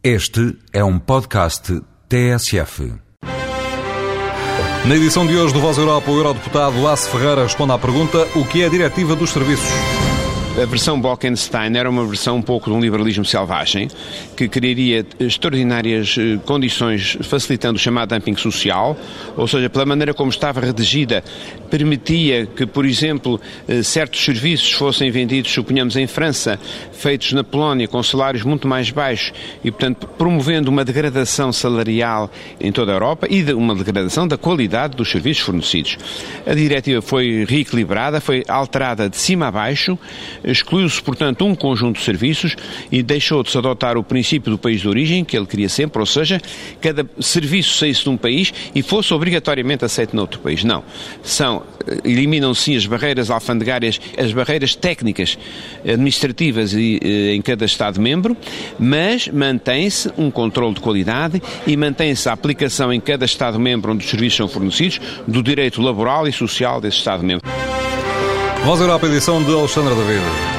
Este é um podcast TSF. Na edição de hoje do Voz Europa, o eurodeputado Lasse Ferreira responde à pergunta: o que é a diretiva dos serviços? A versão Bolkenstein era uma versão um pouco de um liberalismo selvagem, que criaria extraordinárias eh, condições facilitando o chamado dumping social, ou seja, pela maneira como estava redigida, permitia que, por exemplo, eh, certos serviços fossem vendidos, suponhamos, em França, feitos na Polónia com salários muito mais baixos e, portanto, promovendo uma degradação salarial em toda a Europa e uma degradação da qualidade dos serviços fornecidos. A diretiva foi reequilibrada, foi alterada de cima a baixo, Excluiu-se, portanto, um conjunto de serviços e deixou de se adotar o princípio do país de origem, que ele queria sempre, ou seja, cada serviço saísse de um país e fosse obrigatoriamente aceito noutro país. Não. São, eliminam sim as barreiras alfandegárias, as barreiras técnicas, administrativas e, eh, em cada Estado-membro, mas mantém-se um controle de qualidade e mantém-se a aplicação em cada Estado-membro onde os serviços são fornecidos do direito laboral e social desse Estado-membro. Voz Europa, edição de Alexandra David.